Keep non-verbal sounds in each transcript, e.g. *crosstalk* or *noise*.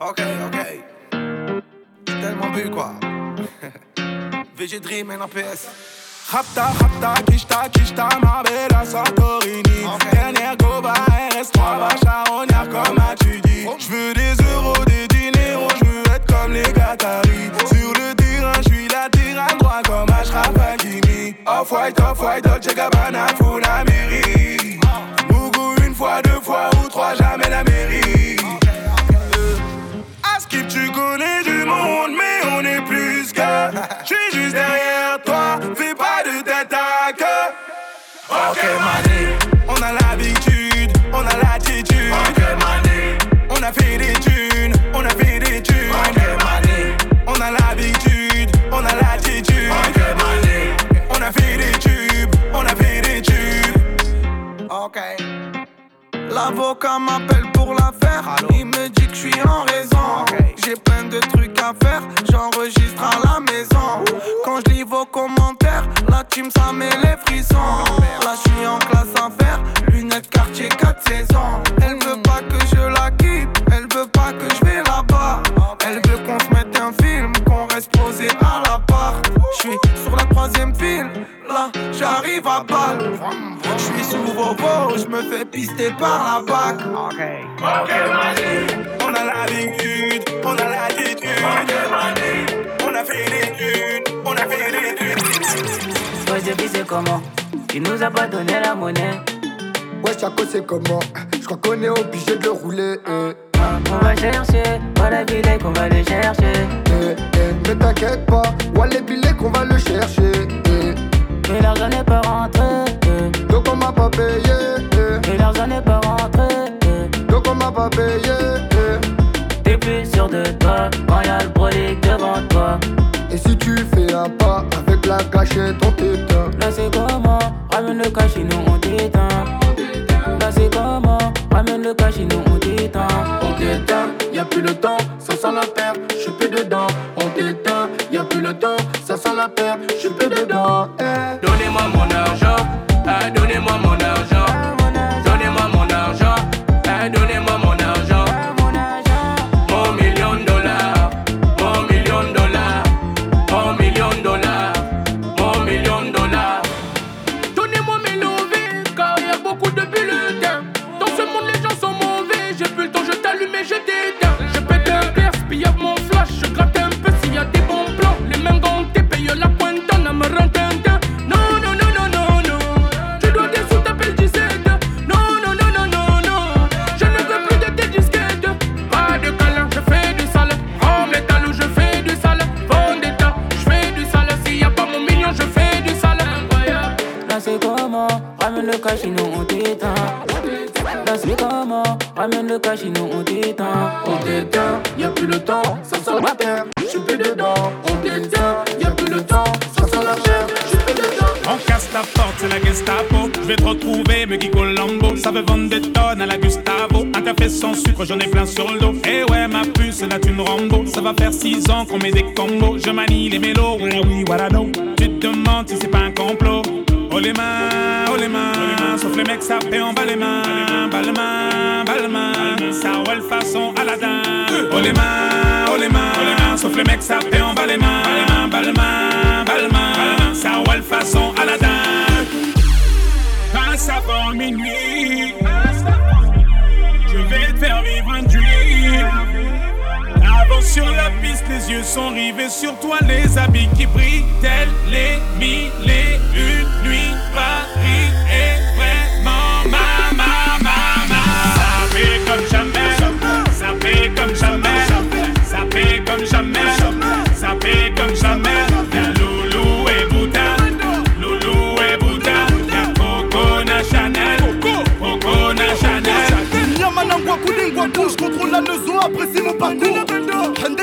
Ok, ok. J'ai tellement bu quoi. *laughs* VG Dream NAPS. Rapta, rapta, kishta, kishta, Marbella, Santorini. Okay. Dernière goba, RS3, va charognard comme tu dis. Oh. J'veux des euros, des diners, j'veux être comme les Qataris. Sur le terrain, j'suis la tyranne droit comme Ashraf Hakimi. Off-white, off-white, Dolce Gabbana, Funamiri. Mougou une fois, deux fois ou trois, jamais la mairie. Connais du monde, mais on est plus que. J'suis juste derrière toi, fais pas de tête à queue. Ok, mané, on a l'habitude, on a l'attitude. Ok, mané, on a fait des thunes, on a fait des thunes. Ok, mané, on a l'habitude, on a l'attitude. Ok, mané, on a fait des tubes, on a fait des tubes. L'avocat m'appelle pour l'affaire. Il me dit que je suis en raison. J'ai plein de trucs à faire. J'enregistre à la maison. Quand je lis vos commentaires, la team ça met les frissons. Là je suis en classe à faire. Lunettes quartier 4 saisons. Elle veut pas que je la quitte. Elle veut pas que je vais là-bas. Elle veut qu'on se mette un film. Qu'on reste posé à l'appart. Je suis sur la troisième file. Là j'arrive à balle. Je suis sous vos veaux. Je me fais pister par la bac. Ok, mané, on a l'habitude, on a l'attitude. Ok, on a fait on a fait. Ouais, j'ai c'est comment? Tu nous as pas donné la monnaie. Ouais, Chaco, c'est comment? Je crois qu'on est obligé de le rouler. eh. On va chercher, voilà les billets qu'on va les chercher. Eh, eh, Ne t'inquiète pas, ouais, les billets qu'on va le chercher. eh. Mais l'argent n'est pas rentré. eh. Donc on m'a pas payé. eh. Mais l'argent n'est pas rentré. eh. Donc on m'a pas payé. T'es plus sûr de toi quand y'a le brolic devant toi. Et si tu fais un pas avec la cachette, on t'éteint. Là c'est comment? Ramène le cash, sinon on t'éteint. Là c'est comment? Ramène le cash, sinon on t'éteint. T'éteint, y a plus le temps, ça sent la perte, je suis plus dedans. On t'éteint, y a plus le temps, ça sent la perte, je suis plus dedans. Eh. Donnez-moi mon argent, ah, donnez-moi mon 6 ans qu'on met des combos. Je manie les mélos. Tu te demandes si c'est pas un complot. Oh les mains, oh les mains. Sauf les mecs, ça fait en bas les mains. Bas les mains, bas les. Ça roule façon Aladdin. Oh les mains, oh les mains. Sauf les mecs, ça fait en bas les mains. Bas les mains, bas les mains. Ça roule façon Aladdin. Passe avant minuit. Je vais te faire vivre un dream. Sur la piste, les yeux sont rivés sur toi, les habits qui brillent, tels les mille et une nuits. Paris est vraiment ma, ma, ma, ma. Ça fait comme jamais, ça fait comme jamais, ça fait comme jamais, ça fait comme jamais. Chanel. Yamanangwa Koulingwa je contrôle la nezo, apprécie mon parcours.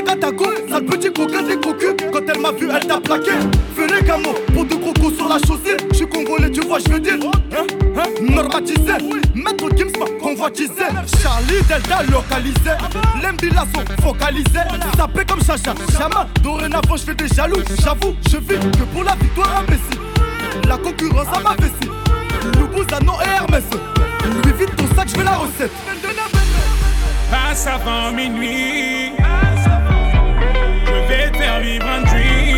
Katago, sale petit coquin des cocus. Quand elle m'a vu, elle t'a plaqué. Fais les gamos, pour deux crocos sur la chaussée. Je suis congolais, tu vois, je veux dire. Hein, hein, normatisé. Maître Gims convoitisé. Charlie Delta localisé. L'embila sont focalisés. Sapé comme Chacha, Chama. Dorénavant, je fais des jaloux. J'avoue, je vis que pour la victoire imbécile. La concurrence à ma vessie. Loubouza, non et Hermès. Lui vite ton sac, veux la recette. passe avant minuit. Je vais te faire vivre un dream.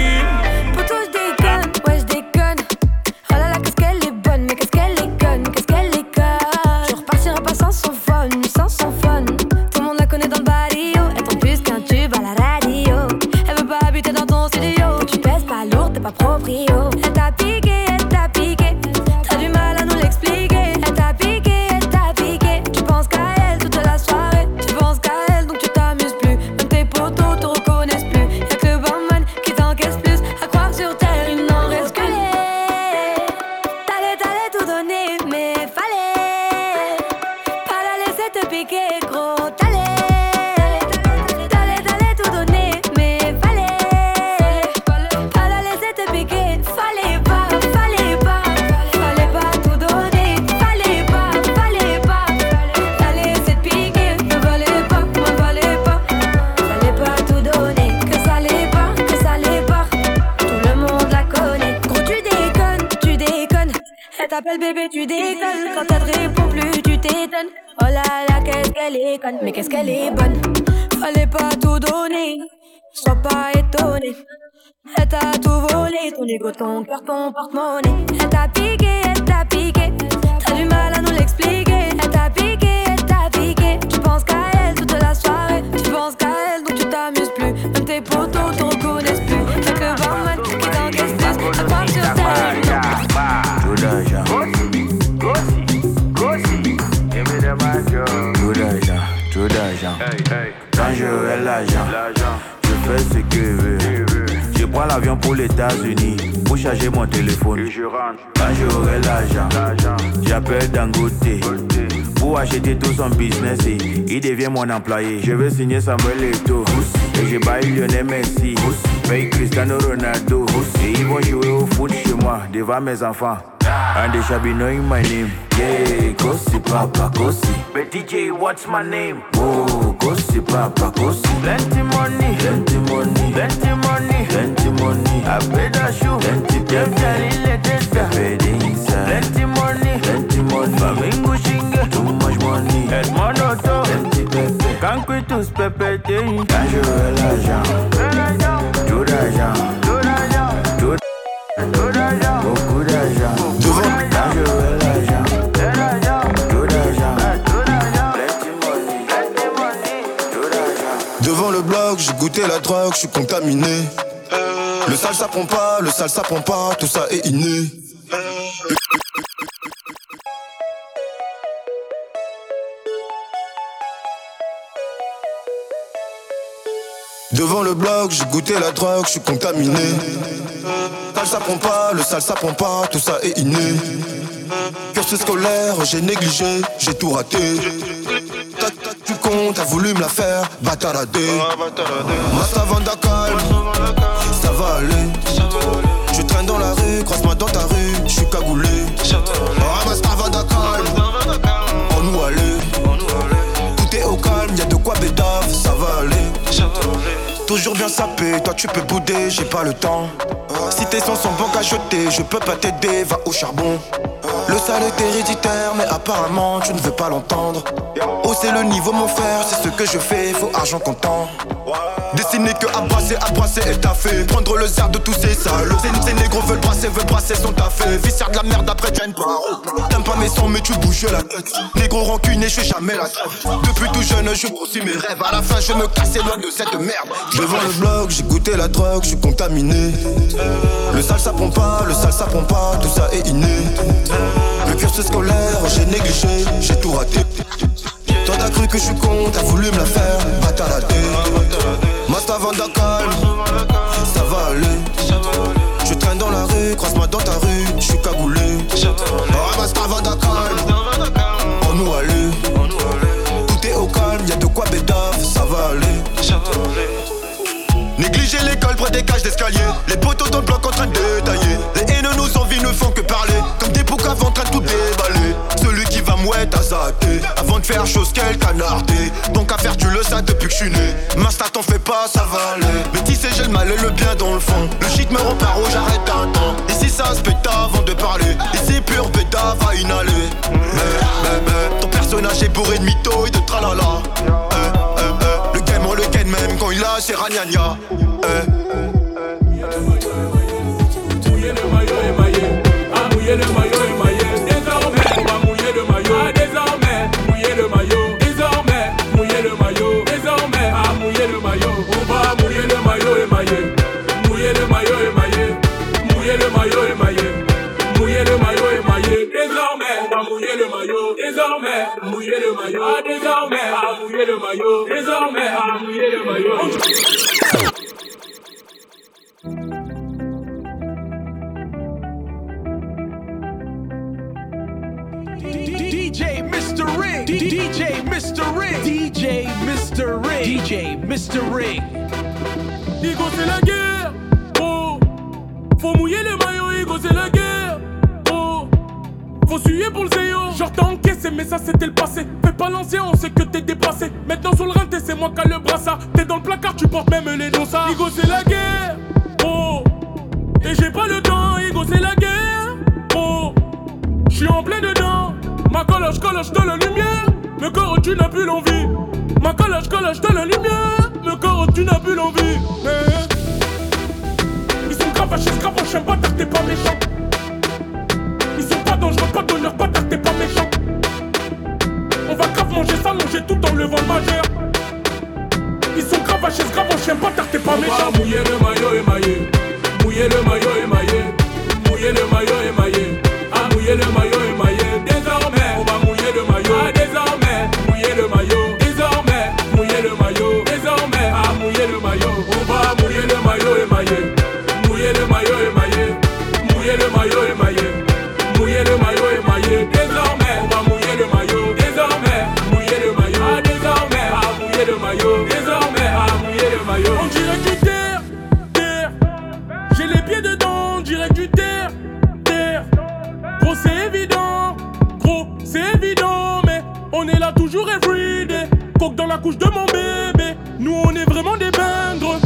Mais qu'est-ce qu'elle est bonne? Fallait pas tout donner, sois pas étonné. Elle t'a tout volé, ton ego, ton cœur, ton porte-monnaie. Elle t'a piqué, elle t'a piqué. T'as du mal à nous l'expliquer. Elle t'a piqué, elle t'a piqué. Tu penses qu'à elle toute la soirée. Tu penses qu'à elle, donc tu t'amuses plus. Même tes potos te reconnaissent plus. Y'a que le barman qui t'encaisse plus. À croire sur terre. Quand j'aurai l'argent, je fais ce que je veux. Je prends l'avion pour les États-Unis pour charger mon téléphone. Quand j'aurai l'argent, j'appelle Dangote pour acheter tout son business et il devient mon employé. Je veux signer Samuel Eto'o et je baille Lionel Messi, paye Cristiano Ronaldo et ils vont jouer au foot chez moi devant mes enfants. And they shall be knowing my name. Yeah, Kosi Papa Kosi. But DJ, what's my name? Oh, Kosi Papa Kosi. Plenty money, plenty money, plenty money, plenty money. I paid a shoe, plenty plenty. Inside. Plenty money, plenty money. Flamingo shinge, too much money. Edmondo plenty pepe. Can't quit to pepe thing. Quand j'aurai je suis contaminé. Le sale ça prend pas, le sale ça prend pas, tout ça est inné. Devant le bloc, j'ai goûté la drogue, je suis contaminé. Sale ça prend pas, le sale ça prend pas, tout ça est inné. Cursus scolaire, j'ai négligé, j'ai tout raté. T'as- voulu me la faire, bataradé. Masta Vanda calme, ça va aller. Je traîne dans la rue, croise-moi dans ta rue, je suis cagoulé. Oh, Masta Vanda calme, on nous aller. Tout est au calme, y'a de quoi bédave, ça va aller. Toujours bien sapé, toi tu peux bouder, j'ai pas le temps. Si tes sons sont qu'à jeter, je peux pas t'aider, va au charbon. Le sale est héréditaire, mais apparemment tu ne veux pas l'entendre. Hausser le niveau, mon frère, c'est ce que je fais, faut argent comptant. Dessiner que à brasser, à brasser et taffé. Prendre le zère de tous ces salauds. Ces, négros veulent brasser, veulent brasser son taffé. Viscère de la merde après pas. T'aimes pas mes sons, mais tu bouges la tête. Négro rancunier, je fais jamais la trêve. Depuis tout jeune, je poursuis mes rêves. À la fin, je me casse loin de cette merde. Devant le bloc, j'ai goûté la drogue, je suis contaminé. Le sale ça prend pas, le sale ça prend pas, tout ça est inné. Le cursus scolaire, j'ai négligé, j'ai tout raté. Toi t'as cru que je suis con, t'as voulu me la faire, bataradé. Masta Vanda calme, ça va aller. Je traîne dans la rue, croise-moi dans ta rue, je suis cagoulé. Oh Masta Vanda calme, on nous aller. Tout est au calme, y'a de quoi bédave, ça va aller. Négliger l'école près des cages d'escalier. Les poteaux dans le bloc en train de détailler. Les haineux nous envient, ne font que parler. Comme des poucaves en train de tout déballer. Celui qui va mouette à zater. De faire chose qu'elle canardé. Donc à faire, tu le sais depuis que je suis né. Masta, t'en fais pas, ça va aller. Mais tu sais, j'ai le mal et le bien dans le fond. Le shit me rend paro, j'arrête un temps. Ici, ça se pète avant de parler. Ici, pur bêta va inhaler. Ton personnage est bourré de mythos et de tralala. Eh, eh, eh. Le game, on le gagne même quand il lâche, c'est ragnagna. Désormais, mouiller le maillot. Ah, désormais, ah mouiller le maillot. Désormais, ah mouiller le maillot. DJ Mr. Ring. DJ Mr. Ring. DJ Mr. Ring. DJ Mr. Ring. Igo c'est la guerre, oh Faut mouiller le maillot, Igo c'est la guerre, oh Faut suer pour le zéo Genre t'as mais ça c'était le passé. Fais pas l'ancien, on sait que t'es dépassé. Maintenant sur le rinté c'est moi qui a le brassard. T'es dans le placard, tu portes même les dossards Igo c'est la guerre, oh. Et j'ai pas le temps, Igo c'est la guerre, oh. J'suis en plein dedans. Ma coloche, coloche de la lumière. Me corps tu n'as plus l'envie. Ma coloche, coloche de la lumière. Me corps tu n'as plus l'envie. Eh. Ils sont gravachés, gravachés, bâtard, t'es pas méchant. Ils sont pas dangereux, pas d'honneur, t'es pas va grave manger, tout en levant le majeur. Ils sont gravachés, gravachés, bâtard, t'es pas méchant. mouiller le maillot émaillé Mouiller le maillot émaillé Mouiller le maillot émaillé Ah mouiller le maillot dans la couche de mon bébé. Nous on est vraiment des bingres.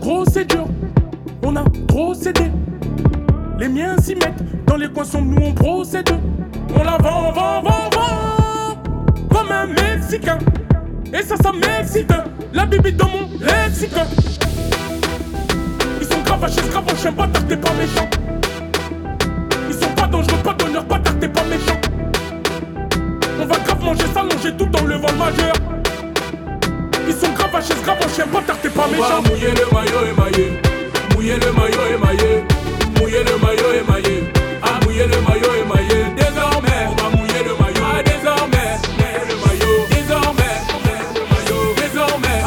Gros c'est dur, on a trop cédé. Les miens s'y mettent, dans les coins sombres nous on procède. On la vend, vend, vend, vend. Comme un Mexicain. Et ça ça m'excite. La bibi dans mon lexique. Ils sont gravachés, gravachés, bâtard t'es pas méchant. Ils sont pas dangereux, pas d'honneur, bâtard t'es pas méchant. On va grave manger, s'allonger tout en levant le majeur Ils sont gravachés, gravachés, bâtard t'es pas méchant. mouiller le maillot émaillé. Mouiller le maillot émaillé. Mouiller le maillot émaillé. Ah mouiller le maillot émaillé. Désormais on va mouiller le maillot. Ah désormais. Le maillot. Désormais. Le maillot Désormais.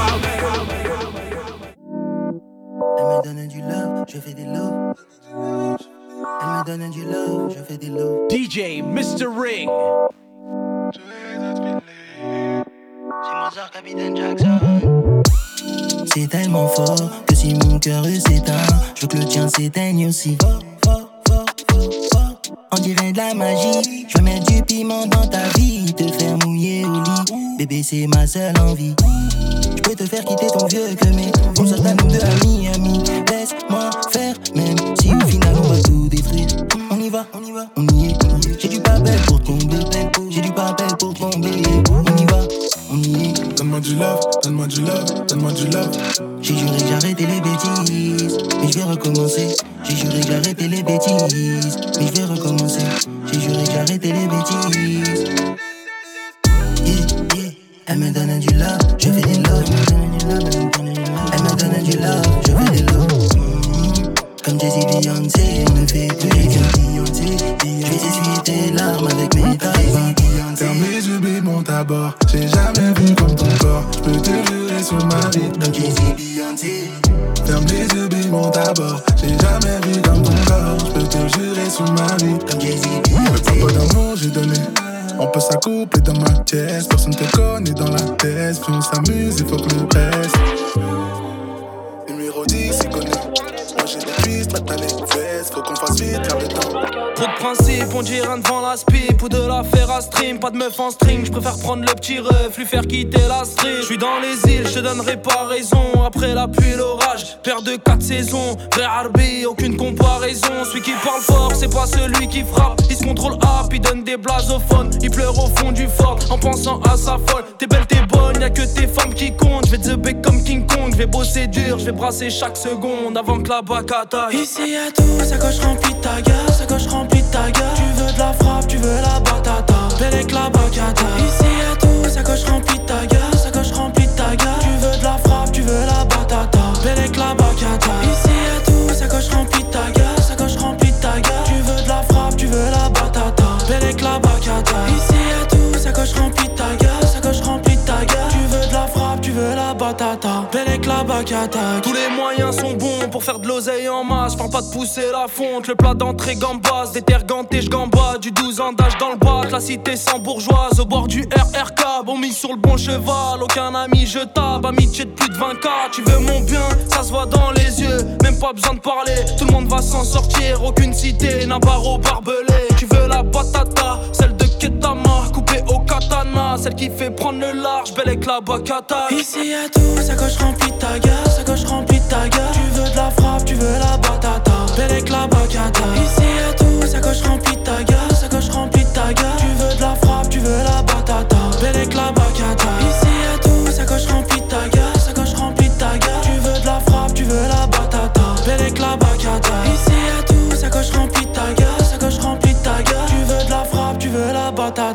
Elle me donne du love, je fais des love. Elle me donne du love, je fais des love. DJ Mr. Ring. C'est Capitaine Jackson. C'est tellement fort que si mon cœur s'éteint, je veux que le tien s'éteigne aussi. Fort, fort, fort, fort, fort. On dirait de la magie. Je veux mettre du piment dans ta vie, te faire mouiller au lit. Bébé, c'est ma seule envie. Je peux te faire quitter ton vieux que mais on se à nous deux à Miami. Laisse-moi faire, même si au final on va tout détruire. On y va, on y va, on y est. du love, donne-moi du love, donne-moi du love. J'ai juré que j'arrêtais les bêtises, mais je vais recommencer. J'ai juré que j'arrêtais les bêtises, mais je vais recommencer. J'ai juré que j'arrêtais les bêtises. Yeah, yeah. Elle me donne du love, je fais des love. Elle me donne du love, je fais des love. Comme Jay-Z Beyoncé, elle ne fait plus. Je vais essuyer tes larmes avec mes tailles. Ferme les yeux, babe, monte à bord. J'ai jamais ma vie. Comme Jay-Z Beyoncé. Ferme les yeux, babe, monte à bord. J'ai jamais vu comme ton corps. Je peux te jurer sur ma vie. Comme Jay-Z Le papa d'amour, j'ai donné. On peut s'accoupler dans ma pièce. Personne te connaît dans la tête. Puis on s'amuse, il faut que le reste. Numéro 10, il connaît. Moi j'ai des mettre faut qu'on fasse vite, temps. Trop de principes, on dirait devant la spip ou de la faire à stream. Pas de meuf en string, je préfère prendre le petit ref, lui faire quitter la street. Je suis dans les îles, je te donnerai pas raison. Après la pluie, l'orage, père de 4 saisons. Vrai Harbi, aucune comparaison. Celui qui parle fort, c'est pas celui qui frappe. Il se contrôle up, il donne des blasophones. Il pleure au fond du fort en pensant à sa folle. T'es belle, t'es bonne, y'a que tes femmes qui comptent. Je vais te comme King Kong, je vais bosser dur, je vais brasser chaque seconde avant que la bac attaque. Ici y'a tout, sa coche remplie de ta gueule, sa coche remplie de ta gueule. Tu veux de la frappe, tu veux la batata. Belle avec la bacata. Ici y'a tout, sa coche remplie de ta gueule, sa coche remplie de ta gueule. Tu veux de la frappe, tu veux la batata. Belle avec la bacata. Ici y'a tout, la. Tous les moyens sont bons pour faire de l'oseille en masse. Parle pas de pousser la fonte, le plat d'entrée gambas. Des terres gantées. Du 12 ans d'âge dans le bac, la cité sans bourgeoise. Au bord du RRK, bon mis sur le bon cheval. Aucun ami, je tape, amitié de plus de 20k. Tu veux mon bien, ça se voit dans les yeux. Même pas besoin de parler, tout le monde va s'en sortir. Aucune cité n'a barreau barbelé. Tu veux la batata, celle de Ketama, coupée au katana. Celle qui fait prendre le large, belle avec la bacata. Ici y'a tout, sa coche remplie ta gueule, sa coche remplie ta gueule. Tu veux de la frappe, tu veux la batata. Belle avec la bacata. Ici y'a tout, sa coche remplie ta gueule, sa coche remplie ta gueule. Tu veux de la frappe, tu veux la batata. Belle avec la bacata.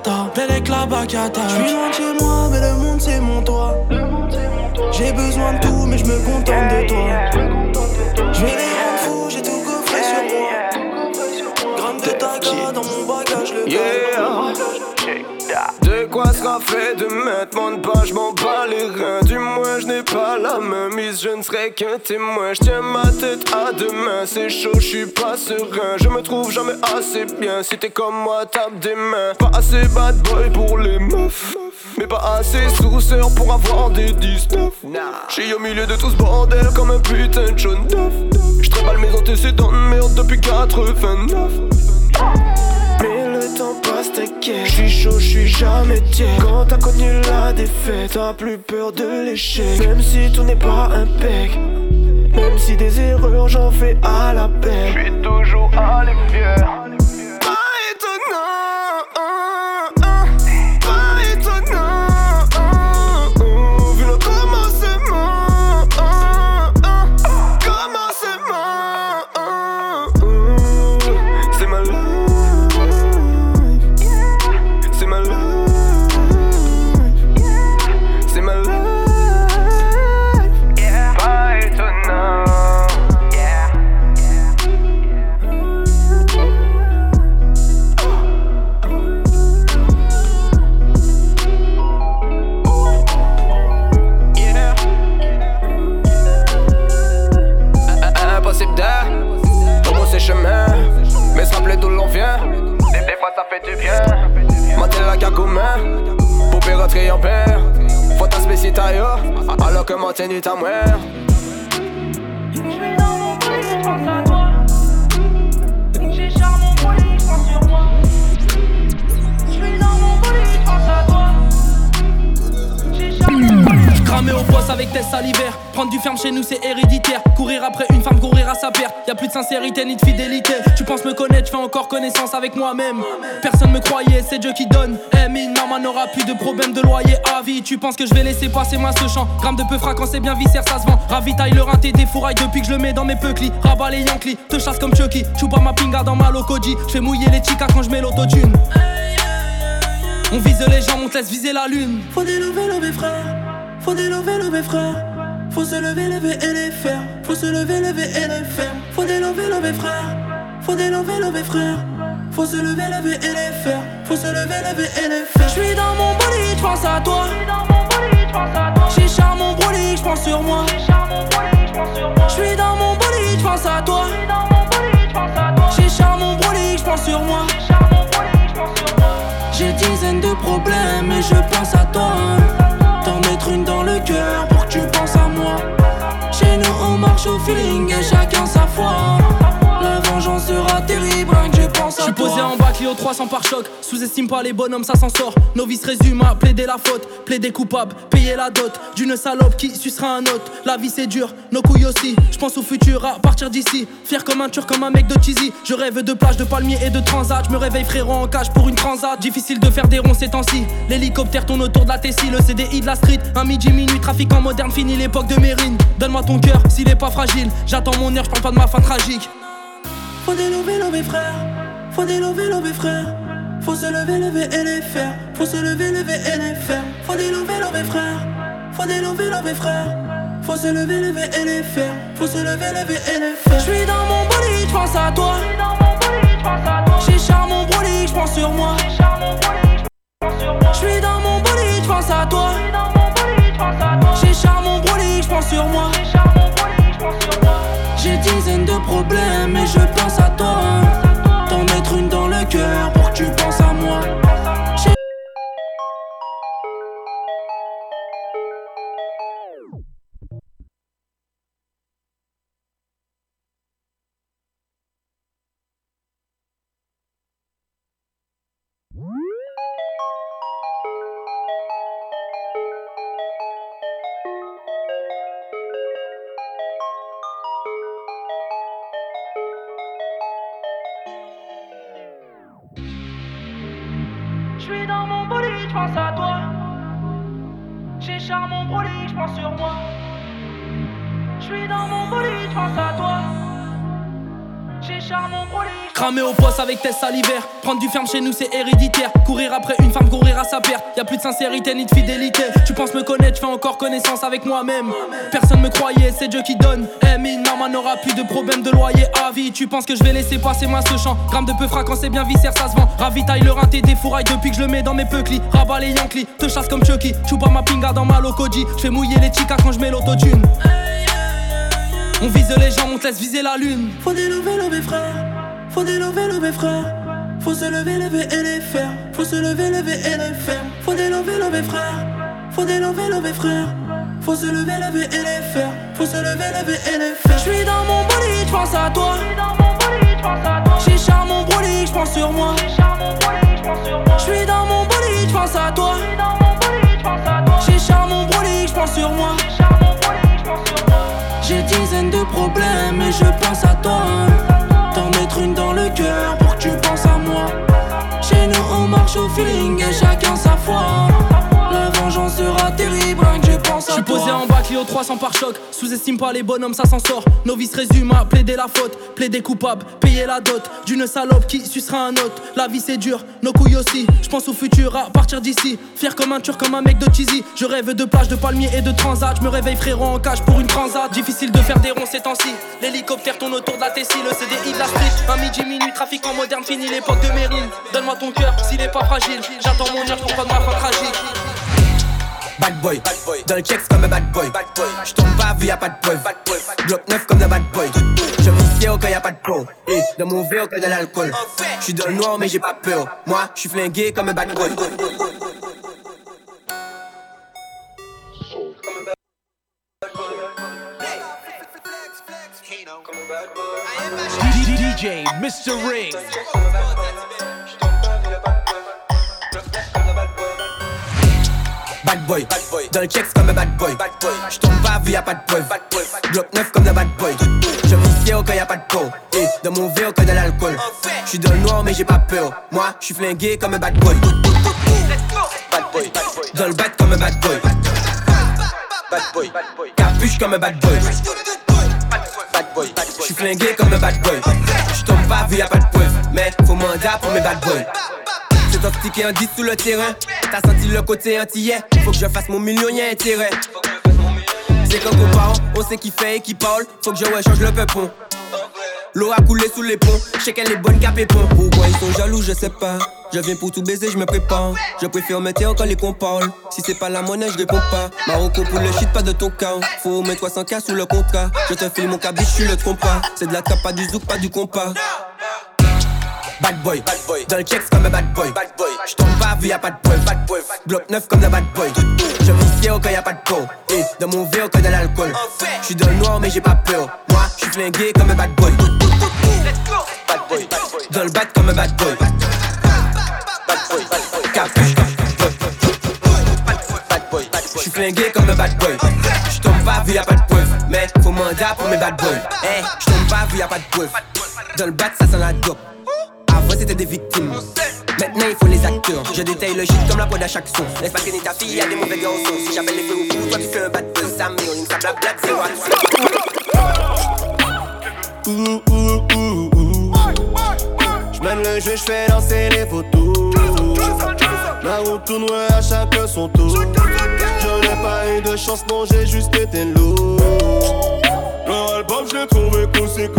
Belle avec la bacata. J'suis loin de chez moi, mais le monde c'est mon toit. J'ai besoin de tout, mais je me contente de toi. Je vais les rendre fous, j'ai tout coffré sur moi. Gramme de taga dans mon bagage, le De quoi sera fait demain Demande pas, je m'en bats les reins pas la main mise Je ne serai qu'un témoin. Je tiens ma tête à demain C'est chaud, je suis pas serein. Je me trouve jamais assez bien Si t'es comme moi, tape des mains. Pas assez bad boy pour les meufs Mais pas assez sous pour avoir des 19 J'suis au milieu de tout ce bordel comme un putain de jaune d'œuf. Je trimballe mes antécédents de merde depuis 89 mais le t'inquiète. J'suis chaud, j'suis jamais tiède. Quand t'as connu la défaite, t'as plus peur de l'échec. Même si tout n'est pas impec. Même si des erreurs j'en fais à la peine. J'suis toujours à fier. Cramer au poste avec tes salivaires. Prendre du ferme chez nous, c'est héréditaire. Courir après une femme, courir à sa perte. Y a plus de sincérité ni de fidélité. Tu penses me connaître, je fais encore connaissance avec moi-même. Personne me croyait, c'est Dieu qui donne. Eh, maman n'aura plus de problème de loyer à vie. Tu penses que je vais laisser passer moi ce champ. Gramme de peu quand c'est bien viscère, ça se vend. Ravitaille le rinté des fourrailles depuis que je le mets dans mes peuklis. Rabat les Yankees, te chasse comme Chucky. Choupa ma pinga dans ma locoji. Je fais mouiller les chicas quand je mets l'autotune. On vise les gens, on te laisse viser la lune. Faut des lever, frère. Faut des lever, frère. Faut se lever, lever et les faire. Faut se lever, lever et les faire. Faut des lever, frère. Faut des lever, lever frère. Faut se lever, lever et les faire. Faut se lever, lever et les faire. J'suis dans mon bolide, j'pense à toi. J'ai charme mon bolide, j'pense sur moi. J'suis dans mon bolide, j'pense à toi. J'ai charme mon bolide, j'pense sur moi. J'ai dizaines de problèmes et je pense à toi. T'en mettre une dans le cœur pour que tu penses à moi. Chez nous on marche au feeling et chacun sa foi. Je suis posé en bas, Clio 300 par choc. Sous-estime pas les bonhommes, ça s'en sort. Novice résume à plaider la faute, plaider coupable, payer la dot d'une salope qui sucera un autre. La vie c'est dur, nos couilles aussi. Je pense au futur à partir d'ici. Fier comme un turc, comme un mec de cheesy. Je rêve de plage, de palmiers et de transat. Je me réveille frérot en cage pour une transat. Difficile de faire des ronds ces temps-ci. L'hélicoptère tourne autour de la Tessie, le CDI de la street. Un midi, minuit, trafic en moderne, fini l'époque de Mérine. Donne-moi ton cœur s'il est pas fragile. J'attends mon heure, je parle pas de ma fin tragique. Faut délever, lever frère. Faut délever, lever frère. Faut se lever, lever et les faire. Faut se lever, lever et les faire. Faut délever, lever frère. Faut délever, lever frère. Faut se lever, lever et les faire. Faut se lever, lever et les faire. J'suis dans mon bolide, j'pense à toi. J'ai charme mon bolide, j'pense sur moi. J'suis dans mon bolide, j'pense à toi. J'ai charme mon bolide, j'pense sur moi. J'ai dizaines de problèmes mais je pense à toi. T'en mettre une dans le cœur Cramer au poste avec test salivaire. Prendre du ferme chez nous, c'est héréditaire. Courir après une femme, courir à sa perte. Y a plus de sincérité ni de fidélité. Tu penses me connaître, je fais encore connaissance avec moi-même. Personne me croyait, c'est Dieu qui donne. Eh, n'aura plus de problème de loyer à vie. Tu penses que je vais laisser passer moi ce champ. Gramme de peu quand c'est bien viscère, ça se vend. Ravitaille le rein, t'es des fourrailles depuis que je le mets dans mes peuklis. Rabat les Yankees, te chasse comme Chucky. Tu pas ma pinga dans ma locoji. Je fais mouiller les chicas quand je mets l'autotune. On vise les gens, on te laisse viser la lune. Faut délever, lever frère. Faut délever, lever frère. Faut se lever, lever et les faire. Faut se lever, lever et les faire. Faut délever, lever frère. Faut délever, lever frère. Faut se lever, lever et les faire. Faut se lever, lever et les faire. J'suis dans mon bolide, j'pense à toi. J'ai charme mon bolide, j'pense sur moi. J'suis dans mon bolide, j'pense à toi. J'ai charme mon bolide, j'pense sur moi. J'ai dizaines de problèmes et je pense à toi. T'en mettre une dans le cœur pour que tu penses à moi. Chez nous on marche au feeling et chacun sa foi. La vengeance sera terrible, rien que je pense à suis toi. posé en bas, Clio 300 par choc. Sous-estime pas les bonhommes, ça s'en sort. Novice résume à plaider la faute, plaider coupable, payer la dot d'une salope qui sucera un autre. La vie c'est dur, nos couilles aussi. Je pense au futur à partir d'ici. Fier comme un turc, comme un mec de cheesy. Je rêve de plage, de palmiers et de transat. Je me réveille frérot en cage pour une transat. Difficile de faire des ronds ces temps-ci. L'hélicoptère tourne autour de la Tessie, le CDI de la street. Un midi, minuit, trafic en moderne, fini l'époque de Mérine. Donne-moi ton cœur s'il est pas fragile. J'attends mon heure pour pas de ma fin tragique. Bad boy, dans le checks comme un bad boy. J'tombe pas vu y'a pas de preuve. Bloc neuf comme un bad boy. Je me fier quand y'a pas de pro. Et dans mon verre y'a de l'alcool. J'suis dans le noir mais j'ai pas peur. Moi, j'suis flingué comme un bad boy. DJ Mr. Ring. Bad boy, dans le checks comme un bad boy. J'tombe pas vu y'a pas de preuve. Bloc neuf comme un bad boy. Je me fier quand y'a pas de pro. Et dans mon verre y'a de l'alcool. J'suis dans le noir mais j'ai pas peur. Moi, j'suis flingué comme un bad boy. Bad boy, dans le bad comme un bad boy. Bad boy, capuche comme un bad boy. Bad boy, j'suis flingué comme un bad boy. J'tombe pas vu y'a pas de preuve. Mais faut mandat pour mes bad boys. C'est un stické un 10 sous le terrain. T'as senti le côté antillais. Faut que je fasse mon million, intérêt. C'est comme aux parents, on sait qui fait et qui parle. Faut que je rechange le peupon. L'eau a coulé sous les ponts, je sais qu'elle est bonne qu'à pépon. Pourquoi ils sont jaloux, je sais pas. Je viens pour tout baiser, je me prépare. Je préfère me taire quand les parlent. Si c'est pas la monnaie, je réponds pas. Marocco pour le shit, pas de ton cas. Faut mettre 300k sous le contrat. Je te file mon cabis, je suis le trompa. C'est de la trappe, pas du zouk, pas du compas. Bad boy, dans le checks comme un bad boy. Bad boy, j'tombe pas vu y'a pas de preuve. Bad boy, bloc neuf comme un bad boy. Je me fier quand y'a pas de pro. Et dans mon verre quand y'a de l'alcool. J'suis dans le noir mais j'ai pas peur. Moi, j'suis flingué comme un bad boy. Bad boy, dans le bac comme un bad boy. Bad boy, bad boy. J'suis flingué comme un bad boy. J'tombe pas vu y'a pas de preuve, mais faut mandat pour mes bad boys. Eh, j'tombe pas vu y'a pas de preuve. Dans le bac ça sent la dope. C'était des victimes. Maintenant il faut les acteurs. Je détaille le shit comme la peau à chaque son. Laisse pas traîner ta fille, y'a des mauvais garçons. Si j'appelle les feux au bout, toi tu fais un bad buzz. Ça met ligne, ça blague blague, zéro J'mène le jeu, j'fais danser les photos. La route tourne à chacun son tour. Je n'ai pas eu de chance, non, j'ai juste été lourd. Leur album, je l'ai trouvé cool, c'est.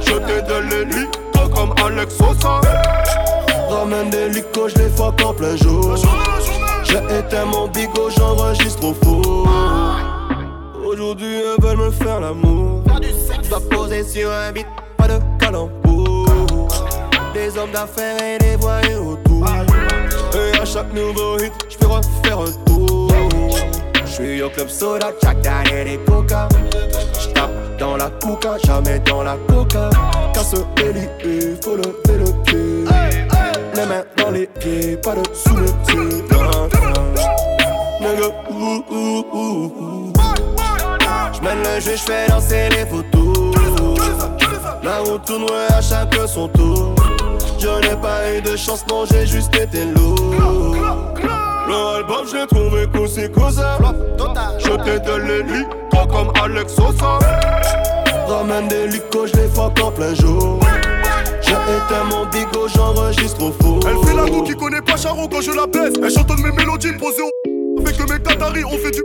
Je t'ai donné lui, toi comme Alex Sosa. Ramène des licos, je les fuck en plein jour. J'ai éteint mon bigot, j'enregistre au four. Aujourd'hui, elles veulent me faire l'amour. Dois poser sur un beat, pas de calembour. Des hommes d'affaires et des voyous autour. Et à chaque nouveau hit, j'fais refaire un tour. J'suis au club soda, Jack Daniel et Coca. Dans la coca, jamais dans la coca. Casse l'hélice, faut lever le pied. Les mains dans les pieds, pas de sous le pied. Nigga, ouh, ouh, ouh. J'mène le jeu, j'fais danser les photos. La route tourne, à chacun son tour. Je n'ai pas eu de chance, non, j'ai juste été lourd. Le album, je l'ai trouvé c'est cousin. Je t'ai donné lui, toi comme Alex Sosa. Ramène des licos, je les fuck en plein jour. J'ai éteint mon bigot, j'enregistre au four. Elle fait la go qui connaît pas Charo quand je la baisse. Elle chantonne mes mélodies posées au. Avec mes Qataris, on fait du.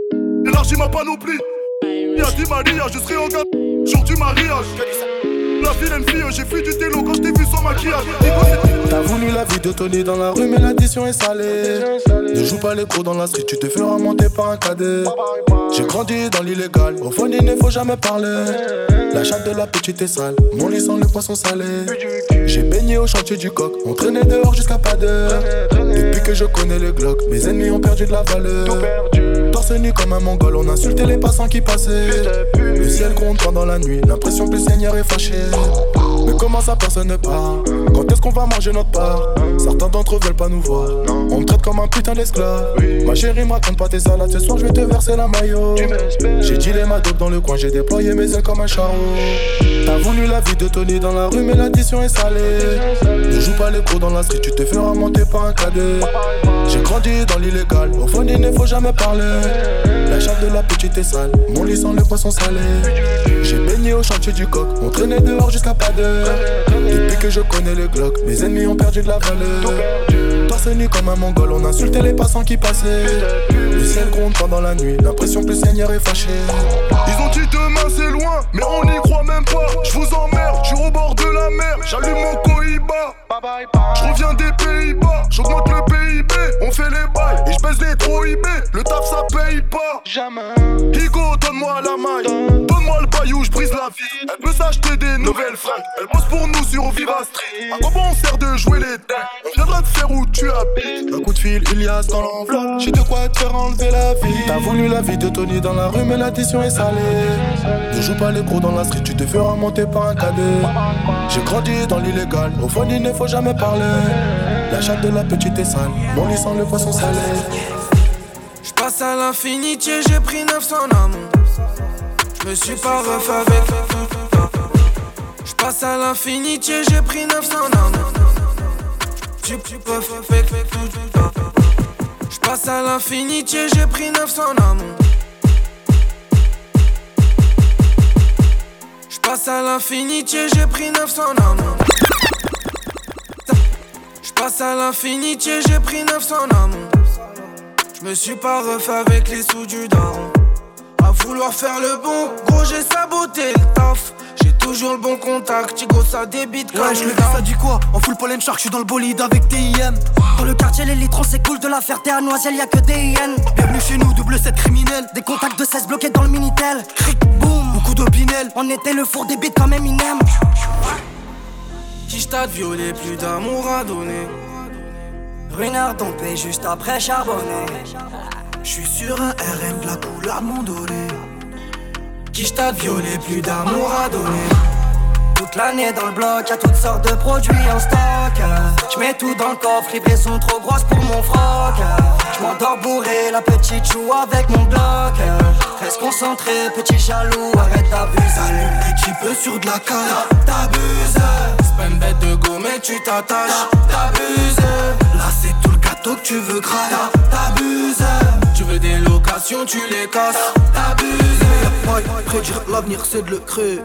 Élargis ma panoplie. Y'a dit Maria, je serai en garde. Jour du mariage. La vilaine fille, j'ai fui du télo quand t'ai vu sans maquillage. T'as voulu la vie de Tony dans la rue, mais l'addition est salée. Ne joue pas les cours dans la street, tu te feras monter par un cadet. J'ai grandi dans l'illégal, au fond il ne faut jamais parler. La chatte de la petite est sale, mon lit sent le poisson salé. J'ai baigné au chantier du coq, on traînait dehors jusqu'à pas d'heure. Depuis que je connais le Glock, mes ennemis ont perdu de la valeur. Torse nu comme un mongol, on insultait les passants qui passaient. Le ciel gronde pendant la nuit, l'impression que le Seigneur est fâché. Mais comment ça personne ne parle? Qu'on va manger notre part. Certains d'entre eux veulent pas nous voir. On me traite comme un putain d'esclave. Ma chérie me raconte pas tes salades. Ce soir je vais te verser la maillot J'ai dit les dope dans le coin. J'ai déployé mes ailes comme un charreau T'as voulu la vie de Tony dans la rue Mais l'addition est salée. Ne joue pas les cours dans la street. Tu te feras monter par un cadet. J'ai grandi dans l'illégal. Au fond il ne faut jamais parler. La chatte de la petite est sale. Mon lit sent le poisson salé. J'ai baigné au chantier du coq. On traînait dehors jusqu'à pas d'heure. Depuis que je connais le Glock, mes ennemis ont perdu de la valeur. Torse nu comme un mongol, on insultait les passants qui passaient. Le ciel gronde pendant la nuit, l'impression que le Seigneur est fâché. Ils ont dit demain c'est loin, mais on n'y croit même pas. Je vous emmerde, je suis au bord de la mer, j'allume mon Cohiba. Je reviens des Pays-Bas, j'augmente le PIB, on fait les bails et je baisse les trop IB. Le taf ça paye pas. Jamais. Higo, donne-moi la maille, donne-moi le bail où je brise la vie. Elle peut s'acheter des nouvelles fringues, elle bosse pour nous sur Viva Street. Sert de jouer les dingues On viendra te faire où tu habites. Un coup de fil, Ilias dans l'enveloppe. J'ai de quoi te faire enlever la vie. T'as voulu la vie de Tony dans la rue, mais l'addition est salée. Ne joue pas les gros dans la street, tu te feras monter par un cadet. J'ai grandi dans l'illégal, au fond il ne faut jamais parler. La chatte de la petite est sale, mon lit sent le poisson salé. J'passe à l'infinité, j'ai pris 900 amours. J'me suis pas ref avec. J'passe à l'infinité, j'ai pris 900 amours. Tu peux avec. J'passe à l'infinité, j'ai pris 900 amours. J'passe à l'infinité, j'ai pris 900 amours. J'passe à l'infinité, j'ai pris 900 amours. J'me suis pas refait avec les sous du daron. À vouloir faire le bon, gros j'ai saboté le taf. Toujours le bon contact, Tigo ça débite comme Ouais, je le vis, ça dit quoi En full pollen shark, je suis dans le bolide avec TIM. Dans le quartier, les litrons, c'est cool de la Ferté à Noiselle, y'a que des hyènes. Bienvenue chez nous, double 7 criminel. Des contacts de 16 bloqués dans le Minitel. Cric, boum, beaucoup d'opinel. On était le four des bites comme Eminem. Qui j't'a violé, plus d'amour à donner. Ruinard dompé juste après charbonné. J'suis sur un RM de la couleur de mon dolé. Qui j't'a violé, plus d'amour à donner. Toute l'année dans le bloc, y'a toutes sortes de produits en stock. Je mets tout dans le coffre, livraison trop grosse pour mon froc. Je m'endors bourré, la petite joue avec mon bloc. Reste concentré, petit jaloux, arrête d'abuser. Allume l'équipe sur de la carte, t'abuses. C'est une bête de go, mais tu t'attaches, t'abuses. Là, c'est tout le gâteau que tu veux grailler, t'abuses. Tu veux des locations, tu les casses, t'abuses. prédire l'avenir, c'est de le créer.